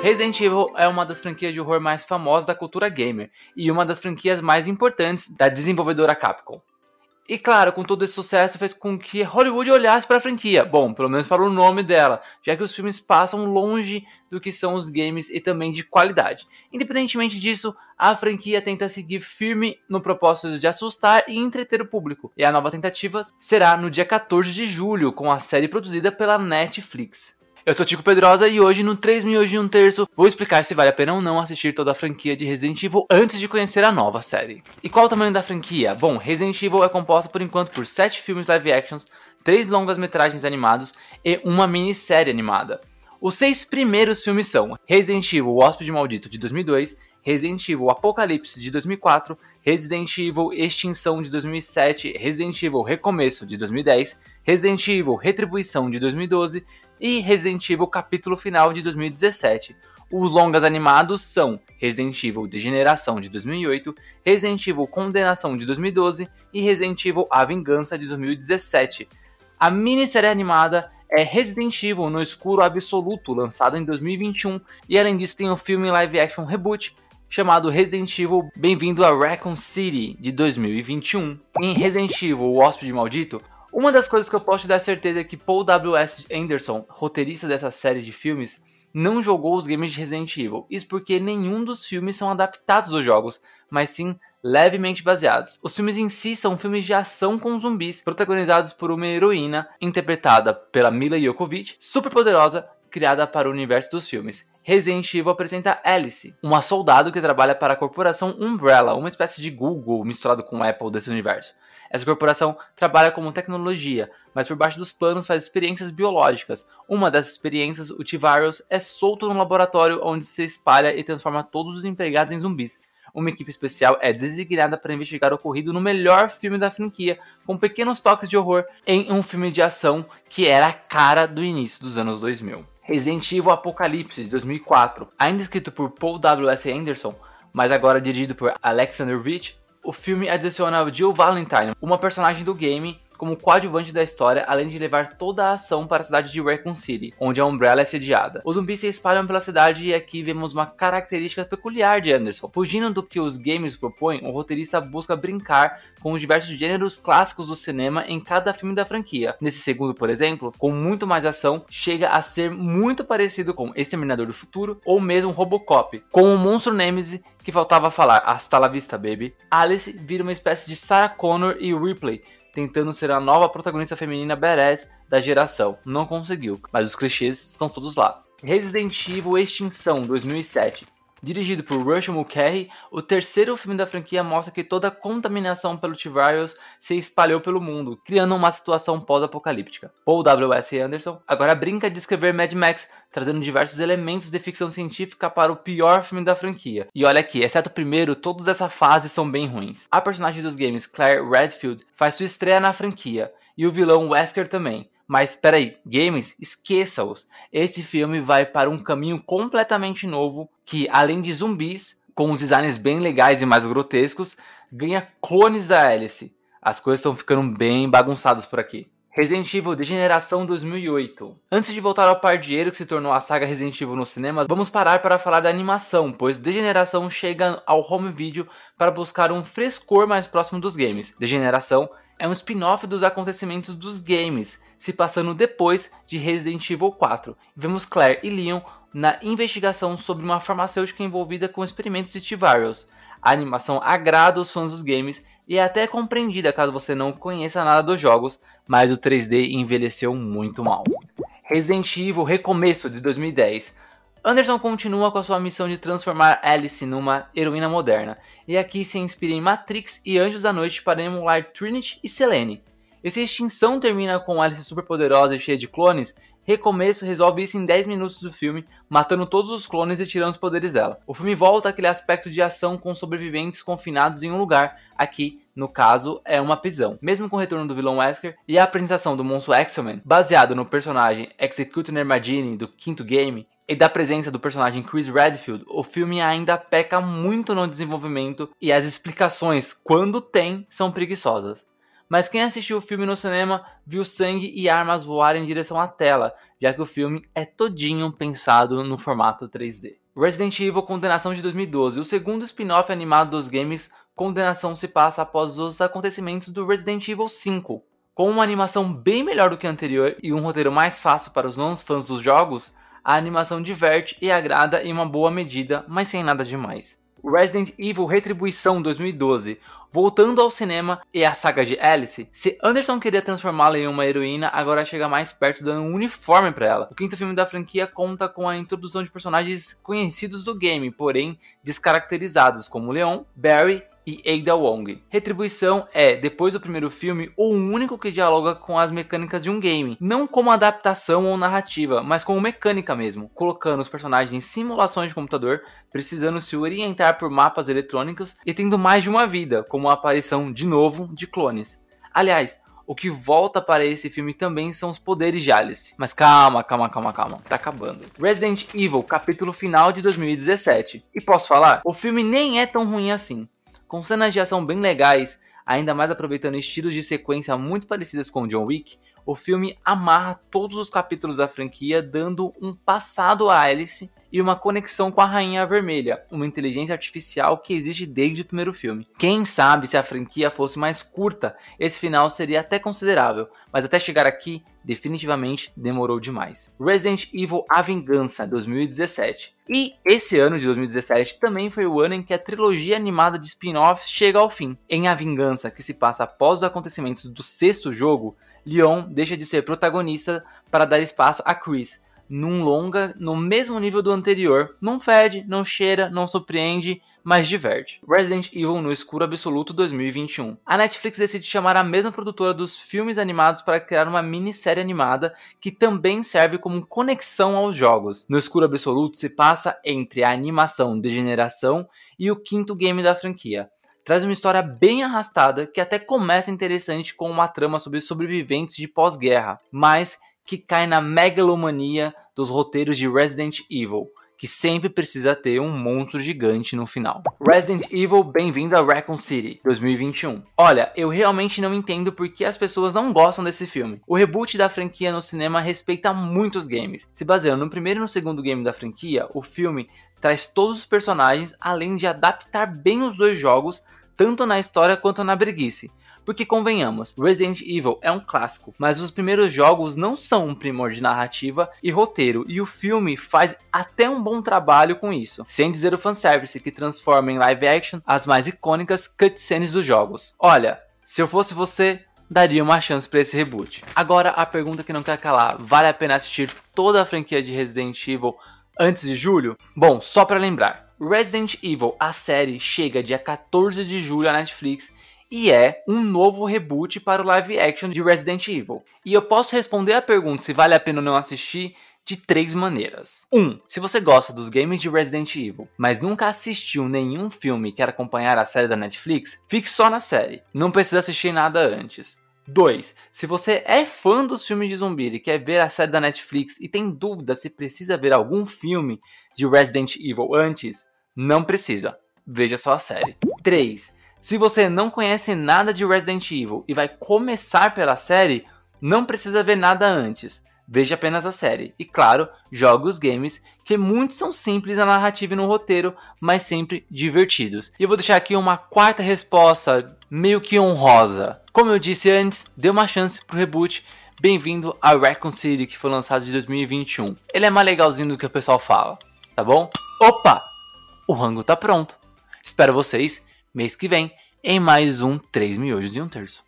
Resident Evil é uma das franquias de horror mais famosas da cultura gamer e uma das franquias mais importantes da desenvolvedora Capcom. E claro, com todo esse sucesso fez com que Hollywood olhasse para a franquia, bom, pelo menos para o nome dela, já que os filmes passam longe do que são os games e também de qualidade. Independentemente disso, a franquia tenta seguir firme no propósito de assustar e entreter o público. E a nova tentativa será no dia 14 de julho, com a série produzida pela Netflix. Eu sou Tico Pedrosa e hoje no 3 milhões de um terço vou explicar se vale a pena ou não assistir toda a franquia de Resident Evil antes de conhecer a nova série. E qual o tamanho da franquia? Bom, Resident Evil é composta por enquanto por 7 filmes live actions, 3 longas metragens animados e uma minissérie animada. Os seis primeiros filmes são Resident Evil O Hóspede Maldito de 2002, Resident Evil Apocalipse de 2004, Resident Evil Extinção de 2007, Resident Evil Recomeço de 2010, Resident Evil Retribuição de 2012 e Resident Evil Capítulo Final de 2017. Os longas animados são Resident Evil Degeneração de 2008, Resident Evil Condenação de 2012 e Resident Evil A Vingança de 2017. A minissérie animada é Resident Evil no Escuro Absoluto, lançado em 2021, e além disso tem o filme live action reboot chamado Resident Evil Bem-vindo a Raccoon City de 2021. Em Resident Evil O Hóspede Maldito, uma das coisas que eu posso te dar certeza é que Paul W.S. Anderson, roteirista dessa série de filmes, não jogou os games de Resident Evil. Isso porque nenhum dos filmes são adaptados dos jogos, mas sim levemente baseados. Os filmes em si são filmes de ação com zumbis, protagonizados por uma heroína interpretada pela Mila Jovovich, super poderosa, criada para o universo dos filmes. Resident Evil apresenta Alice, uma soldado que trabalha para a corporação Umbrella, uma espécie de Google misturado com Apple desse universo. Essa corporação trabalha como tecnologia, mas por baixo dos panos faz experiências biológicas. Uma dessas experiências, o T-Virus, é solto no laboratório onde se espalha e transforma todos os empregados em zumbis. Uma equipe especial é designada para investigar o ocorrido no melhor filme da franquia, com pequenos toques de horror em um filme de ação que era a cara do início dos anos 2000. Resident Evil Apocalipse de 2004, ainda escrito por Paul W.S. Anderson, mas agora dirigido por Alexander Rich, o filme adiciona Jill Valentine, uma personagem do game, como coadjuvante da história, além de levar toda a ação para a cidade de Raccoon City, onde a Umbrella é sediada. Os zumbis se espalham pela cidade e aqui vemos uma característica peculiar de Anderson. Fugindo do que os games propõem, o roteirista busca brincar com os diversos gêneros clássicos do cinema em cada filme da franquia. Nesse segundo, por exemplo, com muito mais ação, chega a ser muito parecido com Exterminador do Futuro ou mesmo Robocop, com o monstro Nemesis que faltava falar Hasta la vista, baby. Alice vira uma espécie de Sarah Connor e Ripley, tentando ser a nova protagonista feminina badass da geração. Não conseguiu, mas os clichês estão todos lá. Resident Evil Extinção 2007 Dirigido por Russell Mulcahy, o terceiro filme da franquia mostra que toda a contaminação pelo T-Virus se espalhou pelo mundo, criando uma situação pós-apocalíptica. Paul W.S. Anderson agora brinca de escrever Mad Max, trazendo diversos elementos de ficção científica para o pior filme da franquia. E olha aqui, exceto o primeiro, todos essa fase são bem ruins. A personagem dos games, Claire Redfield, faz sua estreia na franquia, e o vilão Wesker também. Mas peraí, games, esqueça-os. Esse filme vai para um caminho completamente novo que, além de zumbis, com os designs bem legais e mais grotescos, ganha clones da Alice. As coisas estão ficando bem bagunçadas por aqui. Resident Evil Degeneração 2008. Antes de voltar ao pardieiro que se tornou a saga Resident Evil nos cinemas, vamos parar para falar da animação, pois Degeneração chega ao home video para buscar um frescor mais próximo dos games. Degeneração é um spin-off dos acontecimentos dos games, se passando depois de Resident Evil 4. Vemos Claire e Leon na investigação sobre uma farmacêutica envolvida com experimentos de T-Virus. A animação agrada os fãs dos games e é até compreendida caso você não conheça nada dos jogos, mas o 3D envelheceu muito mal. Resident Evil Recomeço de 2010. Anderson continua com a sua missão de transformar Alice numa heroína moderna, e aqui se inspira em Matrix e Anjos da Noite para emular Trinity e Selene. Essa extinção termina com Alice super poderosa e cheia de clones. Recomeço resolve isso em 10 minutos do filme, matando todos os clones e tirando os poderes dela. O filme volta àquele aspecto de ação com sobreviventes confinados em um lugar, aqui, no caso, é uma prisão. Mesmo com o retorno do vilão Wesker e a apresentação do monstro X-Men, baseado no personagem Executioner Magini do quinto game, e da presença do personagem Chris Redfield, o filme ainda peca muito no desenvolvimento e as explicações, quando tem, são preguiçosas. Mas quem assistiu o filme no cinema viu sangue e armas voarem em direção à tela, já que o filme é todinho pensado no formato 3D. Resident Evil Condenação de 2012, o segundo spin-off animado dos games, Condenação se passa após os acontecimentos do Resident Evil 5. Com uma animação bem melhor do que a anterior e um roteiro mais fácil para os não fãs dos jogos, a animação diverte e agrada em uma boa medida, mas sem nada demais. Resident Evil Retribuição 2012. Voltando ao cinema e à saga de Alice, se Anderson queria transformá-la em uma heroína, agora chega mais perto dando um uniforme para ela. O quinto filme da franquia conta com a introdução de personagens conhecidos do game, porém descaracterizados, como Leon, Barry e Ada Wong. Retribuição é, depois do primeiro filme, o único que dialoga com as mecânicas de um game, não como adaptação ou narrativa, mas como mecânica mesmo, colocando os personagens em simulações de computador, precisando se orientar por mapas eletrônicos e tendo mais de uma vida, como a aparição de novo de clones. Aliás, o que volta para esse filme também são os poderes de Alice. Mas calma, calma, calma, calma. Tá acabando. Resident Evil, capítulo final de 2017. E posso falar? O filme nem é tão ruim assim. Com cenas de ação bem legais, ainda mais aproveitando estilos de sequência muito parecidos com John Wick, o filme amarra todos os capítulos da franquia, dando um passado a Alice e uma conexão com a Rainha Vermelha, uma inteligência artificial que existe desde o primeiro filme. Quem sabe se a franquia fosse mais curta, esse final seria até considerável, mas até chegar aqui, definitivamente demorou demais. Resident Evil A Vingança 2017. E esse ano de 2017 também foi o ano em que a trilogia animada de spin-offs chega ao fim. Em A Vingança, que se passa após os acontecimentos do sexto jogo, Leon deixa de ser protagonista para dar espaço a Chris, num longa no mesmo nível do anterior. Não fede, não cheira, não surpreende, mas diverte. Resident Evil no Escuro Absoluto 2021. A Netflix decide chamar a mesma produtora dos filmes animados para criar uma minissérie animada que também serve como conexão aos jogos. No Escuro Absoluto se passa entre a animação Degeneração e o quinto game da franquia traz uma história bem arrastada que até começa interessante com uma trama sobre sobreviventes de pós-guerra, mas que cai na megalomania dos roteiros de Resident Evil, que sempre precisa ter um monstro gigante no final. Resident Evil Bem-vindo a Raccoon City 2021. Olha, eu realmente não entendo por que as pessoas não gostam desse filme. O reboot da franquia no cinema respeita muitos games. Se baseando no primeiro e no segundo game da franquia, o filme traz todos os personagens, além de adaptar bem os dois jogos, tanto na história quanto na breguice. Porque convenhamos, Resident Evil é um clássico, mas os primeiros jogos não são um primor de narrativa e roteiro, e o filme faz até um bom trabalho com isso, sem dizer o fanservice que transforma em live action as mais icônicas cutscenes dos jogos. Olha, se eu fosse você, daria uma chance para esse reboot. Agora a pergunta que não quer calar, vale a pena assistir toda a franquia de Resident Evil antes de julho? Bom, só para lembrar, Resident Evil, a série, chega dia 14 de julho à Netflix e é um novo reboot para o live action de Resident Evil. E eu posso responder a pergunta se vale a pena ou não assistir de três maneiras. 1. Um, se você gosta dos games de Resident Evil, mas nunca assistiu nenhum filme e quer acompanhar a série da Netflix, fique só na série. Não precisa assistir nada antes. 2. Se você é fã dos filmes de zumbi e quer ver a série da Netflix e tem dúvida se precisa ver algum filme de Resident Evil antes, não precisa. Veja só a série. 3. Se você não conhece nada de Resident Evil e vai começar pela série, não precisa ver nada antes. Veja apenas a série. E claro, jogue os games, que muitos são simples na narrativa e no roteiro, mas sempre divertidos. E eu vou deixar aqui uma quarta resposta, meio que honrosa. Como eu disse antes, dê uma chance pro reboot. Bem-vindo a Raccoon City, que foi lançado em 2021. Ele é mais legalzinho do que o pessoal fala, tá bom? Opa! O rango tá pronto. Espero vocês mês que vem em mais um 3 miojos e um terço.